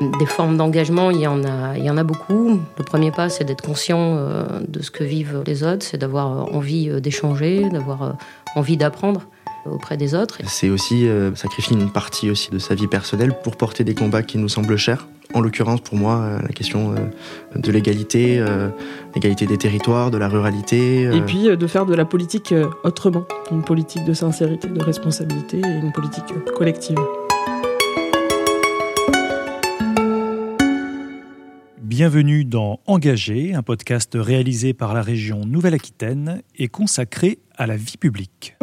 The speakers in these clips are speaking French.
Des formes d'engagement, il y en a, il y en a beaucoup. Le premier pas, c'est d'être conscient de ce que vivent les autres, c'est d'avoir envie d'échanger, d'avoir envie d'apprendre auprès des autres. C'est aussi sacrifier une partie aussi de sa vie personnelle pour porter des combats qui nous semblent chers. En l'occurrence, pour moi, euh, la question euh, de l'égalité, euh, l'égalité des territoires, de la ruralité. Et puis de faire de la politique autrement, une politique de sincérité, de responsabilité et une politique collective. Bienvenue dans Engagé, un podcast réalisé par la région Nouvelle-Aquitaine et consacré à la vie publique.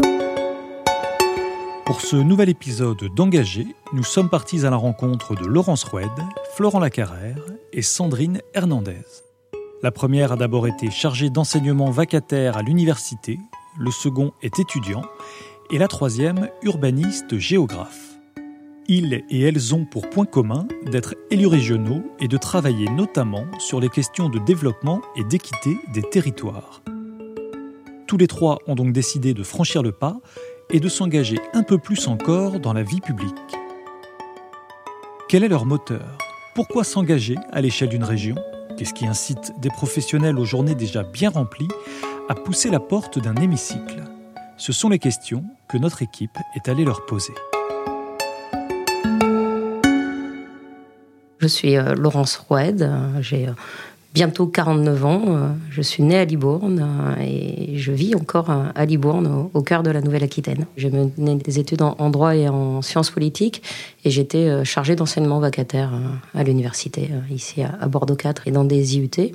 Pour ce nouvel épisode d'Engagé, nous sommes partis à la rencontre de Laurence Roued, Florent Lacarrère et Sandrine Hernandez. La première a d'abord été chargée d'enseignement vacataire à l'université, le second est étudiant, et la troisième urbaniste géographe. Ils et elles ont pour point commun d'être élus régionaux et de travailler notamment sur les questions de développement et d'équité des territoires. Tous les trois ont donc décidé de franchir le pas et de s'engager un peu plus encore dans la vie publique. Quel est leur moteur? Pourquoi s'engager à l'échelle d'une région? Qu'est-ce qui incite des professionnels aux journées déjà bien remplies à pousser la porte d'un hémicycle? Ce sont les questions que notre équipe est allée leur poser. Je suis euh, Laurence Roued, j'ai euh, bientôt 49 ans. Euh, je suis née à Libourne euh, et je vis encore à Libourne, au cœur de la Nouvelle-Aquitaine. J'ai mené des études en droit et en sciences politiques et j'étais euh, chargée d'enseignement vacataire à l'université, ici à Bordeaux 4 et dans des IUT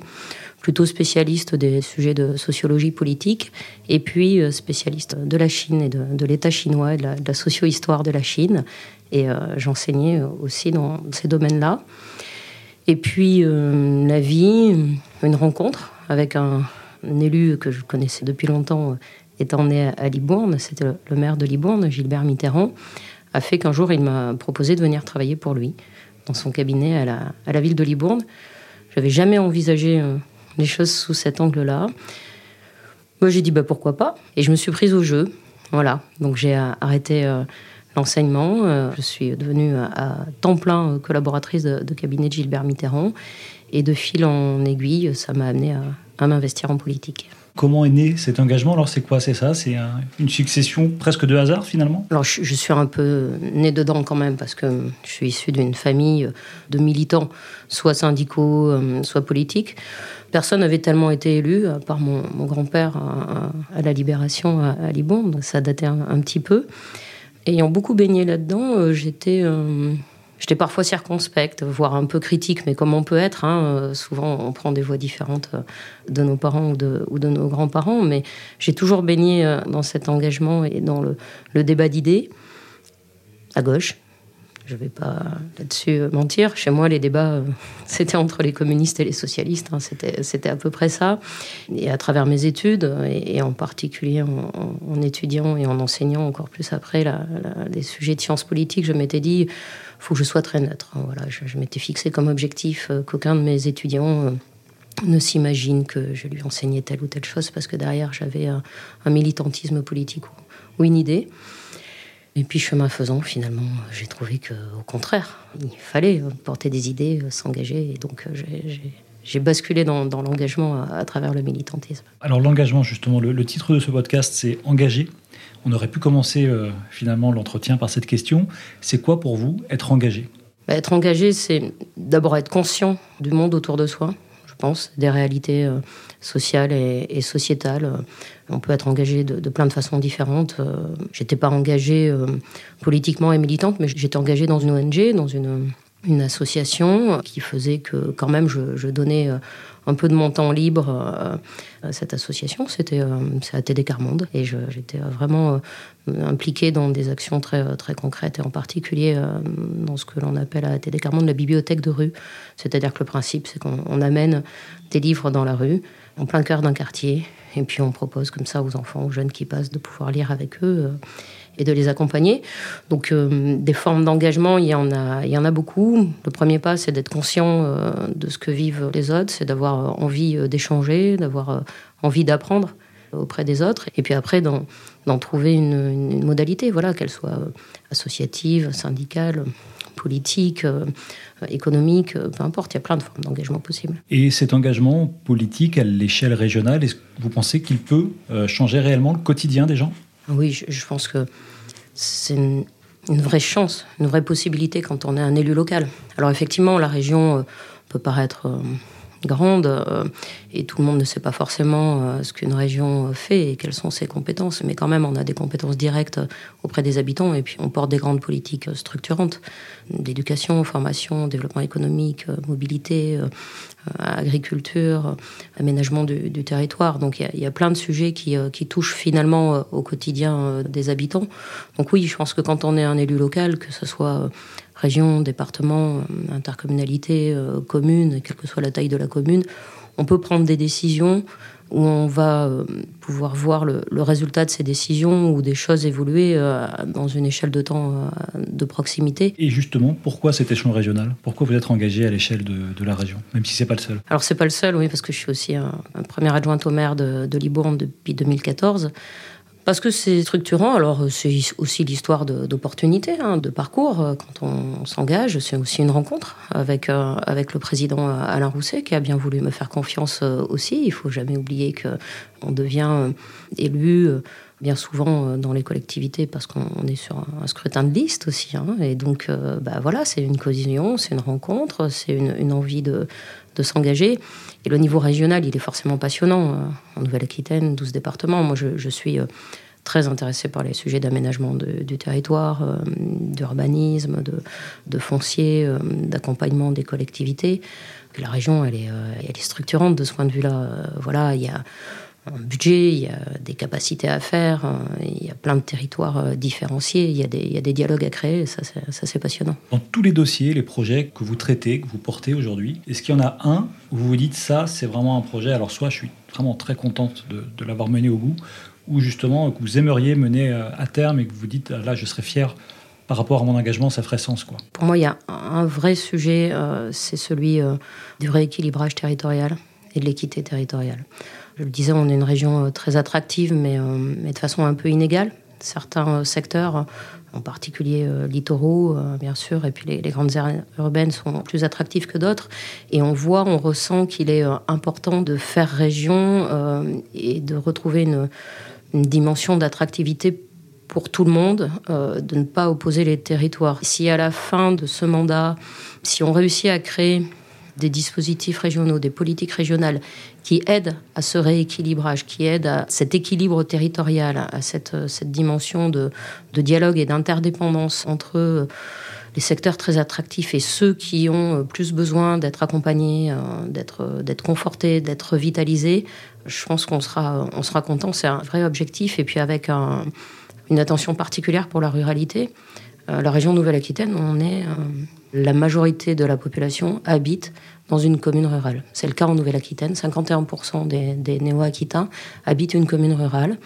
plutôt spécialiste des sujets de sociologie politique, et puis spécialiste de la Chine et de, l'État chinois et de la, socio-histoire de la Chine. Et j'enseignais aussi dans ces domaines-là. Et puis euh, la vie, une rencontre avec un, élu que je connaissais depuis longtemps, euh, étant né à Libourne, c'était le maire de Libourne, Gilbert Mitterrand, a fait qu'un jour il m'a proposé de venir travailler pour lui dans son cabinet à la, à la ville de Libourne. J'avais jamais envisagé euh, les choses sous cet angle-là. Moi, j'ai dit bah pourquoi pas, et je me suis prise au jeu. Voilà, donc j'ai arrêté l'enseignement. Euh, je suis devenue à, temps plein euh, collaboratrice de, cabinet de Gilbert Mitterrand. Et de fil en aiguille, ça m'a amené à, m'investir en politique. Comment est né cet engagement Alors c'est quoi C'est ça C'est une succession presque de hasard finalement Alors je, suis un peu née dedans quand même parce que je suis issue d'une famille de militants, soit syndicaux, euh, soit politiques. Personne n'avait tellement été élu, à part mon, grand-père à, la Libération à, à ça datait un petit peu ayant beaucoup baigné là-dedans, euh, j'étais euh, J'étais parfois circonspecte, voire un peu critique, mais comme on peut être, hein, euh, souvent on prend des voix différentes de nos parents ou de, nos grands-parents, mais j'ai toujours baigné dans cet engagement et dans le, débat d'idées, à gauche, je ne vais pas là-dessus euh, mentir. Chez moi, les débats, euh, c'était entre les communistes et les socialistes. Hein. C'était à peu près ça. Et à travers mes études, et, en particulier en, étudiant et en enseignant encore plus après les sujets de sciences politiques, je m'étais dit, faut que je sois très neutre. Voilà, je, m'étais fixé comme objectif euh, qu'aucun de mes étudiants ne s'imagine que je lui enseignais telle ou telle chose parce que derrière j'avais un, militantisme politique ou une idée. Et puis chemin faisant, finalement, j'ai trouvé que, au contraire, il fallait porter des idées, s'engager. Et donc j'ai basculé dans, l'engagement à, travers le militantisme. Alors l'engagement, justement, le, titre de ce podcast, c'est Engagé. On aurait pu commencer euh, finalement l'entretien par cette question. C'est quoi pour vous être engagé? Bah, Être engagé, c'est d'abord être conscient du monde autour de soi, je pense, des réalités euh, sociales et, sociétales. On peut être engagé de, plein de façons différentes. Euh, j'étais pas engagée euh, politiquement et militante, mais j'étais engagée dans une ONG, dans une, une association qui faisait que quand même je, donnais euh, un peu de mon temps libre à cette association. C'était à TD Carmonde et j'étais vraiment impliquée dans des actions très, très concrètes et en particulier dans ce que l'on appelle à TD Carmonde la bibliothèque de rue. C'est-à-dire que le principe, c'est qu'on amène des livres dans la rue en plein cœur d'un quartier. Et puis on propose comme ça aux enfants, aux jeunes qui passent, de pouvoir lire avec eux euh, et de les accompagner. Donc euh, des formes d'engagement, il y en a, il y en a beaucoup. Le premier pas, c'est d'être conscient euh, de ce que vivent les autres, c'est d'avoir envie d'échanger, d'avoir envie d'apprendre auprès des autres, et puis après d'en trouver une, une, modalité, voilà, qu'elle soit associative, syndicale, politique, économique, peu importe, il y a plein de formes d'engagement possibles. Et cet engagement politique à l'échelle régionale, est-ce que vous pensez qu'il peut changer réellement le quotidien des gens? Oui, je, pense que c'est une, vraie chance, une vraie possibilité quand on est un élu local. Alors effectivement, la région peut paraître grande euh, et tout le monde ne sait pas forcément euh, ce qu'une région fait et quelles sont ses compétences. Mais quand même, on a des compétences directes auprès des habitants et puis on porte des grandes politiques structurantes d'éducation, formation, développement économique, euh, mobilité, agriculture, aménagement du, territoire. Donc il y, a plein de sujets qui touchent finalement au quotidien des habitants. Donc oui, je pense que quand on est un élu local, que ce soit région, département, euh, intercommunalité, euh, commune, quelle que soit la taille de la commune, on peut prendre des décisions où on va euh, pouvoir voir le, résultat de ces décisions ou des choses évoluer dans une échelle de temps de proximité. Et justement, pourquoi cet échelon régional Pourquoi vous êtes engagé à l'échelle de, la région, même si c'est pas le seul? Alors c'est pas le seul, oui, parce que je suis aussi un, premier adjoint au maire de, de Libourne depuis 2014. Parce que c'est structurant, alors euh, c'est aussi l'histoire d'opportunités, hein, de parcours. Euh, quand on, s'engage, c'est aussi une rencontre avec, euh, le président Alain Rousset, qui a bien voulu me faire confiance aussi. Il faut jamais oublier qu'on devient élu bien souvent dans les collectivités parce qu'on est sur un scrutin de liste aussi. Hein. et donc, bah voilà, c'est une cohésion, c'est une rencontre, c'est une, envie de, de s'engager. Et le niveau régional, il est forcément passionnant. En Nouvelle-Aquitaine, 12 départements. Moi, je, suis très intéressé par les sujets d'aménagement du territoire, euh, d'urbanisme, de, foncier, euh, d'accompagnement des collectivités. La région, elle est, euh, elle est structurante de ce point de vue-là. voilà, il y a un budget, il y a des capacités à faire, il y a plein de territoires différenciés, il y a des, il y a des dialogues à créer, ça c'est passionnant. Dans tous les dossiers, les projets que vous traitez, que vous portez aujourd'hui, est-ce qu'il y en a un où vous vous dites ça, c'est vraiment un projet, alors soit je suis vraiment très contente de, de l'avoir mené au bout, ou justement que vous aimeriez mener euh, à terme et que vous dites là je serais fier par rapport à mon engagement, ça ferait sens quoi. Pour moi, il y a un vrai sujet, euh, c'est celui euh, du rééquilibrage territorial et de l'équité territoriale. Je le disais, on est une région très attractive, mais, mais de façon un peu inégale. Certains secteurs, en particulier littoraux, bien sûr, et puis les, grandes aires urbaines sont plus attractives que d'autres. Et on voit, on ressent qu'il est important de faire région et de retrouver une dimension d'attractivité pour tout le monde, euh, de ne pas opposer les territoires. Si à la fin de ce mandat, si on réussit à créer des dispositifs régionaux, des politiques régionales qui aident à ce rééquilibrage, qui aident à cet équilibre territorial, à cette, cette dimension de, dialogue et d'interdépendance entre les secteurs très attractifs et ceux qui ont plus besoin d'être accompagnés, euh, d'être, d'être confortés, d'être vitalisés, je pense qu'on sera, on sera content. C'est un vrai objectif. Et puis avec une attention particulière pour la ruralité. Euh, la région Nouvelle-Aquitaine, on est. Euh, la majorité de la population habite dans une commune rurale. C'est le cas en Nouvelle-Aquitaine. 51% des, des néo-aquitains habitent une commune rurale.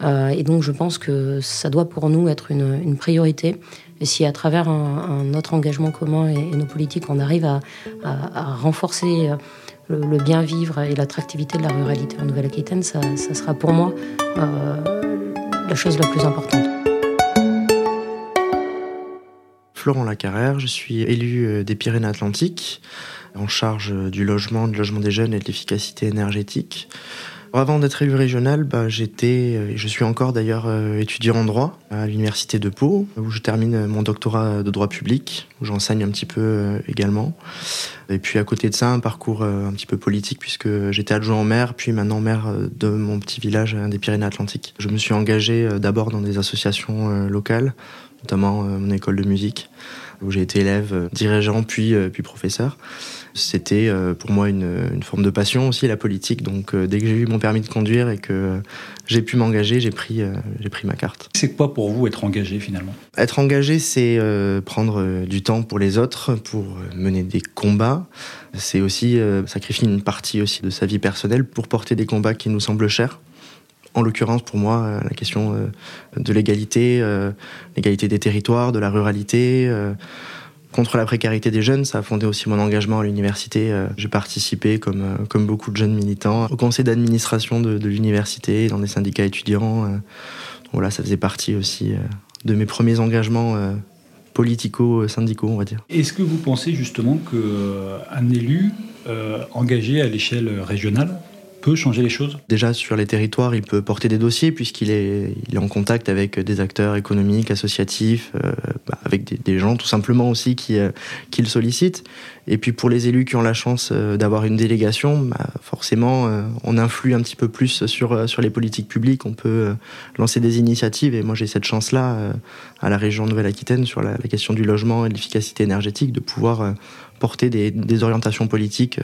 Euh, et donc, je pense que ça doit pour nous être une, priorité. Et si à travers un, autre engagement commun et, nos politiques, on arrive à, renforcer le, bien vivre et l'attractivité de la ruralité en Nouvelle-Aquitaine, ça, sera pour moi la chose la plus importante. Florent Lacarrère, je suis élu euh, des Pyrénées-Atlantiques, en charge du logement, du logement des jeunes et de l'efficacité énergétique. Avant d'être élu régional, bah, j'étais, euh, je suis encore d'ailleurs euh, étudiant en droit à l'université de Pau, où je termine mon doctorat de droit public, où j'enseigne un petit peu euh, également. Et puis à côté de ça, un parcours un petit peu politique, puisque j'étais adjoint au maire, puis maintenant maire de mon petit village des Pyrénées-Atlantiques. Je me suis engagé d'abord dans des associations locales, notamment mon école de musique, où j'ai été élève, dirigeant, puis, puis professeur. C'était euh, pour moi une, forme de passion aussi, la politique. Donc euh, dès que j'ai eu mon permis de conduire et que j'ai pu m'engager, j'ai pris, euh, j'ai pris ma carte. C'est quoi pour vous être engagé finalement? Être engagé, c'est prendre du temps pour les autres, pour mener des combats. C'est aussi sacrifier une partie aussi de sa vie personnelle pour porter des combats qui nous semblent chers en l'occurrence pour moi la question de l'égalité, l'égalité des territoires, de la ruralité, contre la précarité des jeunes, ça a fondé aussi mon engagement à l'université. Euh, j'ai participé, comme, euh, comme beaucoup de jeunes militants, au conseil d'administration de, l'université, dans des syndicats étudiants. Euh. Voilà, ça faisait partie aussi de mes premiers engagements politico-syndicaux, on va dire. Est-ce que vous pensez justement qu'un élu engagé à l'échelle régionale peut changer les choses Déjà sur les territoires, il peut porter des dossiers puisqu'il est, en contact avec des acteurs économiques, associatifs, euh, bah, avec des, gens tout simplement aussi qui, euh, le sollicitent. Et puis pour les élus qui ont la chance euh, d'avoir une délégation, bah, forcément on influe un petit peu plus sur, sur les politiques publiques, on peut lancer des initiatives et moi j'ai cette chance-là à la région Nouvelle-Aquitaine sur la, question du logement et de l'efficacité énergétique de pouvoir porter des, orientations politiques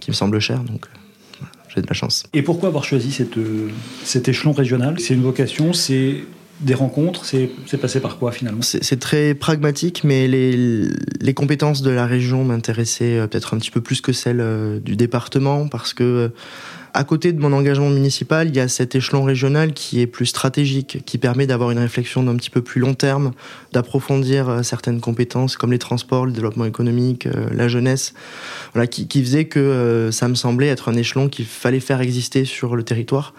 qui me semblent chères. J'ai de la chance. Et pourquoi avoir choisi cette, cet échelon régional? C'est une vocation, c'est des rencontres, c'est passé par quoi finalement? C'est très pragmatique, mais les, les, compétences de la région m'intéressaient euh, peut-être un petit peu plus que celles euh, du département, parce que euh, à côté de mon engagement municipal, il y a cet échelon régional qui est plus stratégique, qui permet d'avoir une réflexion d'un petit peu plus long terme, d'approfondir euh, certaines compétences comme les transports, le développement économique, euh, la jeunesse, voilà, qui, qui faisait que euh, ça me semblait être un échelon qu'il fallait faire exister sur le territoire.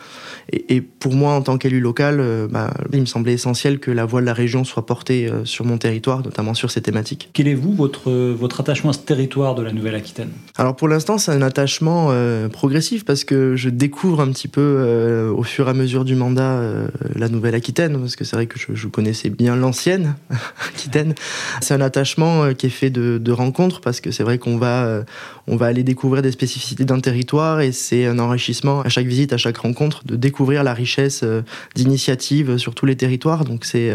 Et, et pour moi, en tant qu'élu local, bah, il me semblait essentiel que la voix de la région soit portée sur mon territoire, notamment sur ces thématiques. Quel est vous votre votre attachement à ce territoire de la Nouvelle-Aquitaine? Alors pour l'instant, c'est un attachement progressif parce que je découvre un petit peu euh, au fur et à mesure du mandat euh, la Nouvelle-Aquitaine, parce que c'est vrai que je, connaissais bien l'ancienne Aquitaine. C'est un attachement euh, qui est fait de, de rencontres, parce que c'est vrai qu'on va, va aller découvrir des spécificités d'un territoire, et c'est un enrichissement à chaque visite, à chaque rencontre, de découvrir la richesse d'initiatives sur tous les territoires. Donc c'est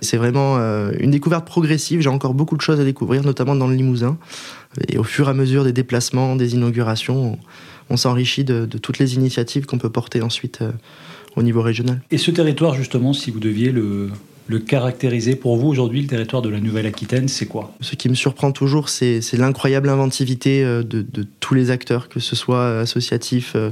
c'est vraiment une découverte progressive. J'ai encore beaucoup de choses à découvrir, notamment dans le Limousin. Et au fur et à mesure des déplacements, des inaugurations, on s'enrichit de, toutes les initiatives qu'on peut porter ensuite euh, au niveau régional. Et ce territoire, justement, si vous deviez le, caractériser pour vous aujourd'hui, le territoire de la Nouvelle-Aquitaine, c'est quoi? Ce qui me surprend toujours, c'est l'incroyable inventivité euh, de, tous les acteurs, que ce soit associatif, euh,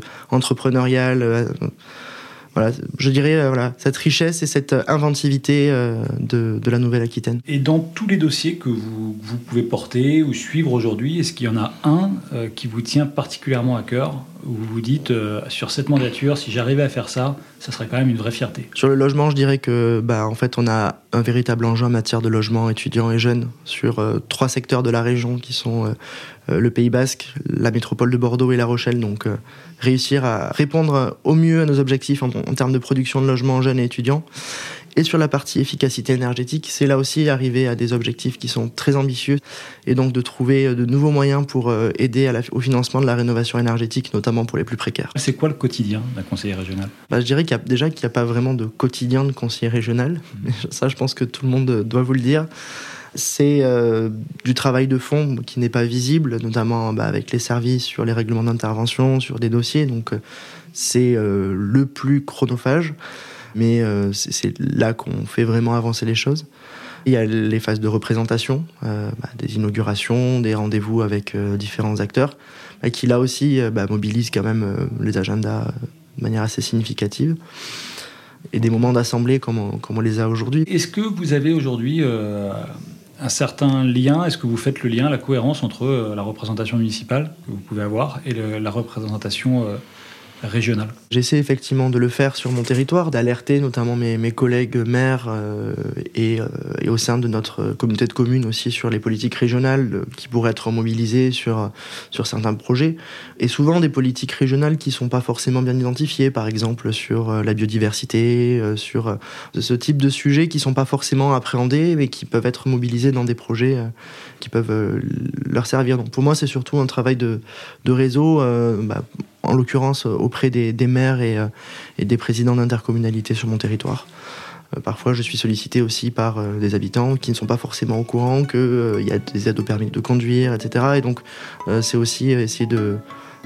entrepreneurial je dirais euh, voilà, cette richesse et cette euh, inventivité euh, de, la Nouvelle-Aquitaine. Et dans tous les dossiers que vous, pouvez porter ou suivre aujourd'hui, est-ce qu'il y en a un qui vous tient particulièrement à cœur où vous vous dites, sur cette mandature, si j'arrivais à faire ça, ça serait quand même une vraie fierté? Sur le logement, je dirais que bah, en fait, on a un véritable enjeu en matière de logement étudiants et jeunes sur trois secteurs de la région qui sont le Pays Basque, la métropole de Bordeaux et La Rochelle. Donc, réussir à répondre au mieux à nos objectifs en, termes de production de logements jeunes et étudiants. Et sur la partie efficacité énergétique, c'est là aussi arriver à des objectifs qui sont très ambitieux et donc de trouver euh, de nouveaux moyens pour euh, aider au financement de la rénovation énergétique, notamment pour les plus précaires. C'est quoi le quotidien d'un conseiller régional? Bah, Je dirais qu'il y a déjà qu'il n'y a pas vraiment de quotidien de conseiller régional. Mmh. Ça, je pense que tout le monde doit vous le dire c'est euh, du travail de fond qui n'est pas visible, notamment bah, avec les services sur les règlements d'intervention, sur des dossiers. Donc euh, c'est euh, le plus chronophage, mais c'est là qu'on fait vraiment avancer les choses. Il y a les phases de représentation, bah, des inaugurations, des rendez-vous avec différents acteurs, qui là aussi bah, mobilisent quand même les agendas de manière assez significative et des moments d'assemblée comme, on, les a aujourd'hui. Est-ce que vous avez aujourd'hui un certain lien. Est-ce que vous faites le lien, la cohérence entre euh, la représentation municipale que vous pouvez avoir et la représentation euh, régionale J'essaie effectivement de le faire sur mon territoire, d'alerter notamment mes, collègues maires euh, et, et, au sein de notre communauté de communes aussi sur les politiques régionales qui pourraient être mobilisées sur, certains projets. Et souvent des politiques régionales qui ne sont pas forcément bien identifiées, par exemple sur la biodiversité, sur ce type de sujets qui ne sont pas forcément appréhendés mais qui peuvent être mobilisés dans des projets qui peuvent leur servir. Donc pour moi c'est surtout un travail de, de réseau. Bah, en l'occurrence auprès des, maires euh, et, des présidents d'intercommunalité sur mon territoire. Euh, parfois, je suis sollicité aussi par euh, des habitants qui ne sont pas forcément au courant qu'il y a des aides au permis de conduire, etc. Et donc, c'est aussi essayer de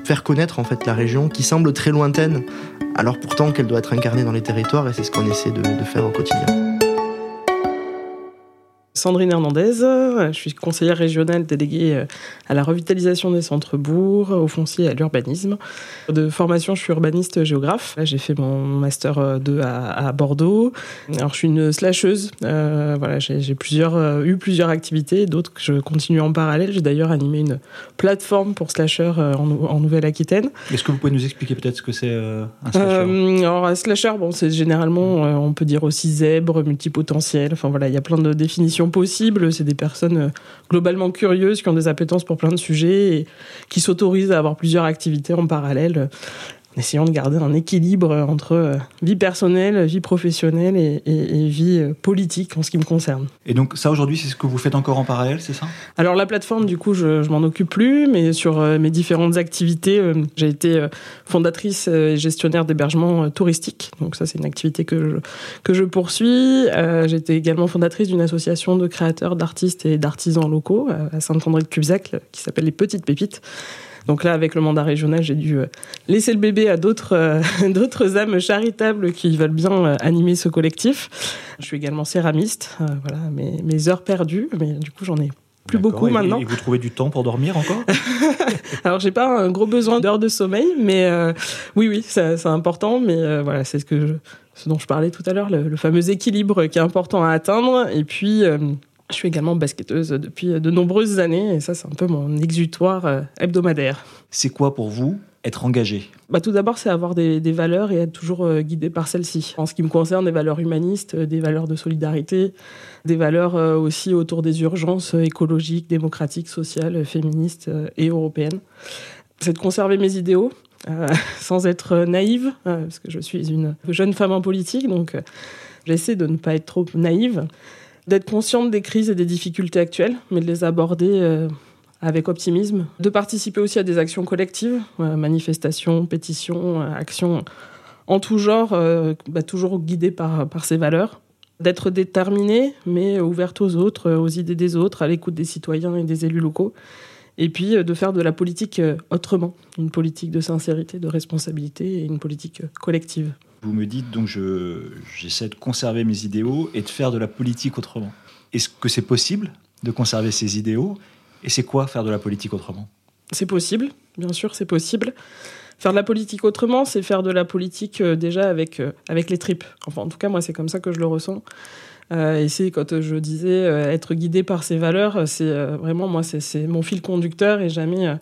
faire connaître en fait la région qui semble très lointaine, alors pourtant qu'elle doit être incarnée dans les territoires, et c'est ce qu'on essaie de faire au quotidien. Sandrine Hernandez, je suis conseillère régionale déléguée euh, à la revitalisation des centres-bourgs, au foncier et à l'urbanisme. De formation, je suis urbaniste géographe. Là, j'ai fait mon master 2 euh, à, Bordeaux. Alors, je suis une slasheuse. Euh, voilà, j'ai plusieurs, eu plusieurs activités, d'autres que je continue en parallèle. J'ai d'ailleurs animé une plateforme pour slasher en, en Nouvelle-Aquitaine. Est-ce que vous pouvez nous expliquer peut-être ce que c'est un slasher? Alors, un slasher, bon, c'est généralement, on peut dire aussi zèbre, multipotentiel. Enfin voilà, il y a plein de définitions missions possibles. C'est des personnes globalement curieuses qui ont des appétences pour plein de sujets et qui s'autorisent à avoir plusieurs activités en parallèle essayant de garder un équilibre entre euh, vie personnelle, vie professionnelle et, vie euh, politique en ce qui me concerne. Et donc ça aujourd'hui, c'est ce que vous faites encore en parallèle, c'est ça? Alors la plateforme, du coup, je, je m'en occupe plus, mais sur euh, mes différentes activités, j'ai été fondatrice et gestionnaire d'hébergement touristique. Donc ça, c'est une activité que je, que je poursuis. j'ai été également fondatrice d'une association de créateurs, d'artistes et d'artisans locaux à Saint-André-de-Cubzac qui s'appelle Les Petites Pépites. Donc là, avec le mandat régional, j'ai dû euh, laisser le bébé à d'autres euh, d'autres âmes charitables qui veulent bien euh, animer ce collectif. Je suis également céramiste. voilà, mes, mes heures perdues, mais du coup, j'en ai plus beaucoup maintenant. Et vous trouvez du temps pour dormir encore? Alors j'ai pas un gros besoin d'heures de sommeil, mais oui oui c'est important. Mais voilà c'est ce que ce dont je parlais tout à l'heure, le, le, fameux équilibre qui est important à atteindre. Et puis je suis également basketteuse depuis de nombreuses années et ça, c'est un peu mon exutoire euh, hebdomadaire. C'est quoi pour vous être engagé? Bah, Tout d'abord, c'est avoir des, valeurs et être toujours euh, guidé par celles-ci. En ce qui me concerne, des valeurs humanistes, euh, des valeurs de solidarité, des valeurs aussi autour des urgences écologiques, démocratiques, sociales, féministes et européennes. C'est de conserver mes idéaux, sans être naïve, parce que je suis une jeune femme en politique, donc j'essaie de ne pas être trop naïve d'être consciente des crises et des difficultés actuelles, mais de les aborder euh, avec optimisme, de participer aussi à des actions collectives, euh, manifestations, pétitions, euh, actions en tout genre, bah, toujours guidées par, par ces valeurs, d'être déterminée, mais ouverte aux autres, aux idées des autres, à l'écoute des citoyens et des élus locaux, et puis de faire de la politique autrement, une politique de sincérité, de responsabilité et une politique collective. Vous me dites donc j'essaie de conserver mes idéaux et de faire de la politique autrement. Est-ce que c'est possible de conserver ces idéaux Et c'est quoi faire de la politique autrement? C'est possible, bien sûr, c'est possible. Faire de la politique autrement, c'est faire de la politique euh, déjà avec, euh, avec les tripes. Enfin, en tout cas, moi, c'est comme ça que je le ressens. Euh, et c'est quand je disais être guidé par ces valeurs, c'est vraiment moi, c'est mon fil conducteur et jamais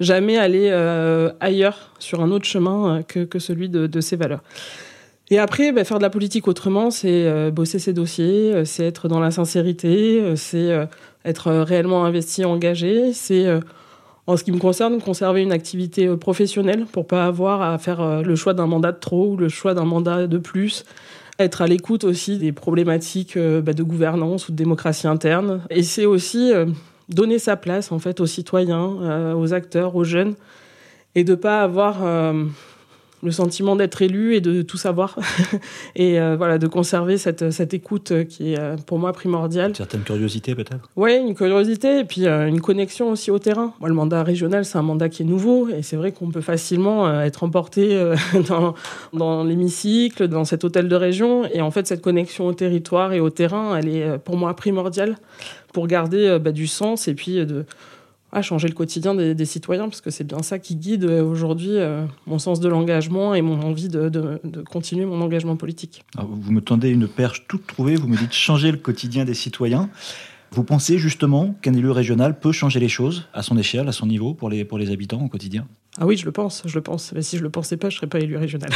jamais aller euh, ailleurs sur un autre chemin euh, que, celui de, ces valeurs. Et après, bah, faire de la politique autrement, c'est euh, bosser ses dossiers, c'est être dans la sincérité, c'est être réellement investi, engagé, c'est en ce qui me concerne, conserver une activité professionnelle pour pas avoir à faire le choix d'un mandat de trop ou le choix d'un mandat de plus. Être à l'écoute aussi des problématiques bah, de gouvernance ou de démocratie interne. Et c'est aussi donner sa place en fait aux citoyens, euh, aux acteurs, aux jeunes, et de pas avoir euh, le sentiment d'être élu et de tout savoir, et euh, voilà de conserver cette, cette écoute qui est pour moi primordiale. Une certaine curiosité peut-être? Oui, une curiosité et puis une connexion aussi au terrain. Moi, le mandat régional, c'est un mandat qui est nouveau, et c'est vrai qu'on peut facilement être emporté dans, dans l'hémicycle, dans cet hôtel de région, et en fait cette connexion au territoire et au terrain, elle est pour moi primordiale pour garder euh, bah, du sens et puis euh, de à changer le quotidien des, citoyens, parce que c'est bien ça qui guide euh, aujourd'hui mon sens de l'engagement et mon envie de, continuer mon engagement politique. vous me tendez une perche toute trouvée, vous me dites changer le quotidien des citoyens. Vous pensez justement qu'un élu régional peut changer les choses à son échelle, à son niveau, pour les habitants au quotidien? Ah oui, je le pense, je le pense. Mais si je le pensais pas, je serais pas élu régional.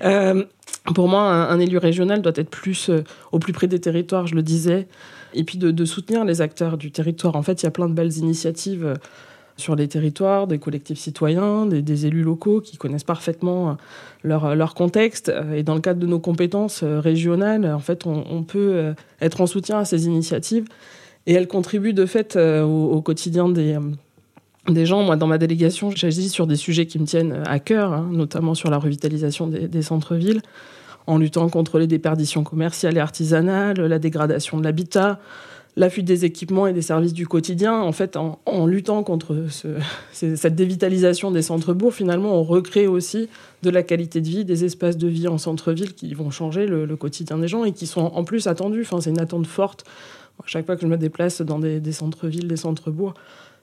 pour moi, un, élu régional doit être plus au plus près des territoires, je le disais et puis de, soutenir les acteurs du territoire. En fait, il y a plein de belles initiatives euh, sur les territoires, des collectifs citoyens, des, élus locaux qui connaissent parfaitement euh, leur, euh, leur, contexte. Et dans le cadre de nos compétences régionales, en fait, on, peut être en soutien à ces initiatives. Et elles contribuent de fait au, quotidien des, des gens. Moi, dans ma délégation, j'agis sur des sujets qui me tiennent à cœur, hein, notamment sur la revitalisation des, des centres-villes en luttant contre les déperditions commerciales et artisanales, la dégradation de l'habitat, la fuite des équipements et des services du quotidien. En fait, en, luttant contre cette dévitalisation des centres-bourgs, finalement, on recrée aussi de la qualité de vie, des espaces de vie en centre-ville qui vont changer le, quotidien des gens et qui sont en plus attendus. Enfin, c'est une attente forte. À chaque fois que je me déplace dans des, des centres-villes, des centres-bourgs,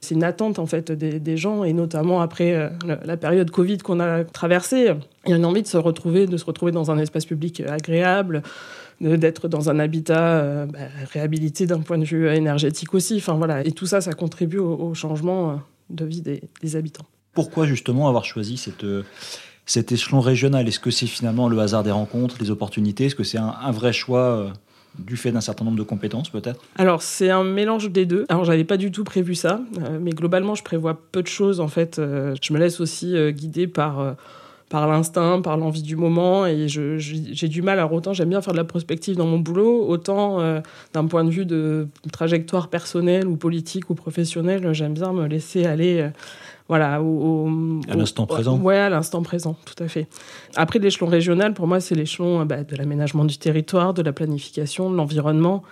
c'est une attente en fait des, gens et notamment après euh, la période Covid qu'on a traversée, il y a une envie de se retrouver, de se retrouver dans un espace public agréable, d'être dans un habitat euh, bah, réhabilité d'un point de vue énergétique aussi. Enfin voilà, et tout ça, ça contribue au, changement euh, de vie des, habitants. Pourquoi justement avoir choisi cette cet échelon régional? Est-ce que c'est finalement le hasard des rencontres, les opportunités? Est-ce que c'est un, vrai choix du fait d'un certain nombre de compétences peut-être Alors c'est un mélange des deux. Alors j'avais pas du tout prévu ça, euh, mais globalement je prévois peu de choses en fait. Euh, je me laisse aussi euh, guider par par l'instinct, par l'envie du moment, et j'ai du mal. Alors autant j'aime bien faire de la prospective dans mon boulot, autant d'un point de vue de trajectoire personnelle ou politique ou professionnelle, j'aime bien me laisser aller voilà, au, à l'instant présent. Ouais, à l'instant présent, tout à fait. Après, l'échelon régional, pour moi, c'est l'échelon bah, de l'aménagement du territoire, de la planification, de l'environnement,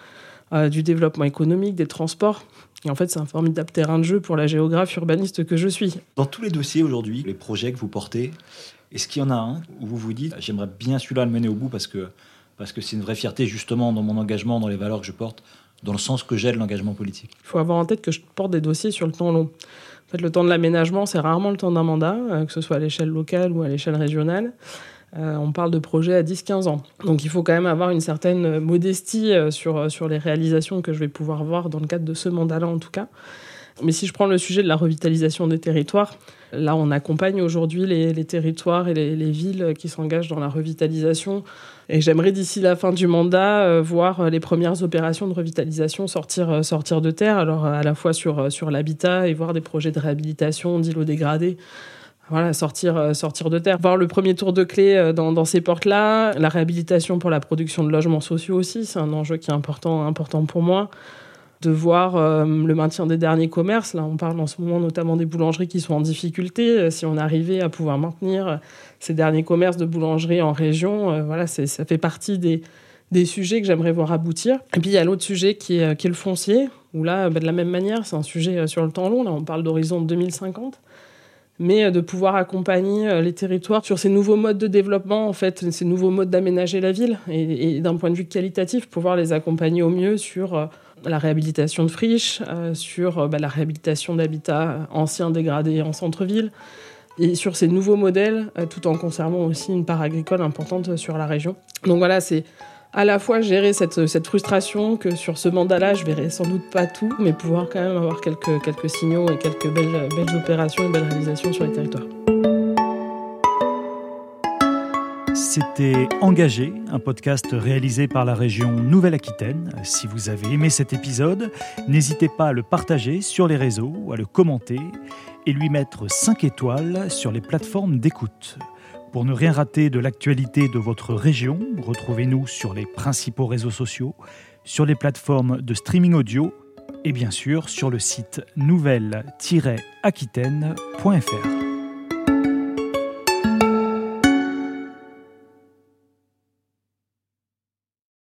euh, du développement économique, des transports. Et en fait, c'est un formidable terrain de jeu pour la géographe urbaniste que je suis. Dans tous les dossiers aujourd'hui, les projets que vous portez, est-ce qu'il y en a un où vous vous dites, j'aimerais bien celui-là le mener au bout parce que parce que c'est une vraie fierté justement dans mon engagement, dans les valeurs que je porte, dans le sens que j'ai de l'engagement politique? Il faut avoir en tête que je porte des dossiers sur le temps long fait, le temps de l'aménagement, c'est rarement le temps d'un mandat, euh, que ce soit à l'échelle locale ou à l'échelle régionale. Euh, on parle de projets à 10-15 ans. Donc il faut quand même avoir une certaine modestie euh, sur, sur les réalisations que je vais pouvoir voir dans le cadre de ce mandat-là en tout cas. Mais si je prends le sujet de la revitalisation des territoires, là on accompagne aujourd'hui les, territoires et les villes qui s'engagent dans la revitalisation et j'aimerais d'ici la fin du mandat euh, voir euh, les premières opérations de revitalisation sortir, euh, sortir de terre, alors à la fois sur, sur l'habitat et voir des projets de réhabilitation d'îlots dégradés voilà, sortir, sortir de terre. Voir le premier tour de clé dans, dans ces portes-là. La réhabilitation pour la production de logements sociaux aussi, c'est un enjeu qui est important, important pour moi de voir euh, le maintien des derniers commerces. Là, on parle en ce moment notamment des boulangeries qui sont en difficulté. Euh, si on arrivait à pouvoir maintenir euh, ces derniers commerces de boulangerie en région, voilà, ça fait partie des, des sujets que j'aimerais voir aboutir. Et puis il y a l'autre sujet qui est, le foncier, où là, bah, de la même manière, c'est un sujet sur le temps long. Là, on parle d'horizon 2050 mais de pouvoir accompagner les territoires sur ces nouveaux modes de développement, en fait, ces nouveaux modes d'aménager la ville, et, et d'un point de vue qualitatif, pouvoir les accompagner au mieux sur la réhabilitation de friches, euh, sur euh, bah, la réhabilitation d'habitats anciens dégradés en centre-ville, et sur ces nouveaux modèles, euh, tout en conservant aussi une part agricole importante sur la région. Donc voilà, c'est à la fois gérer cette, cette frustration que sur ce mandat-là, je verrai sans doute pas tout, mais pouvoir quand même avoir quelques, quelques signaux et quelques belles, belles opérations et belles réalisations sur les territoires. C'était Engagé, un podcast réalisé par la région Nouvelle-Aquitaine. Si vous avez aimé cet épisode, n'hésitez pas à le partager sur les réseaux, à le commenter et lui mettre 5 étoiles sur les plateformes d'écoute. Pour ne rien rater de l'actualité de votre région, retrouvez-nous sur les principaux réseaux sociaux, sur les plateformes de streaming audio et bien sûr sur le site nouvelle-aquitaine.fr.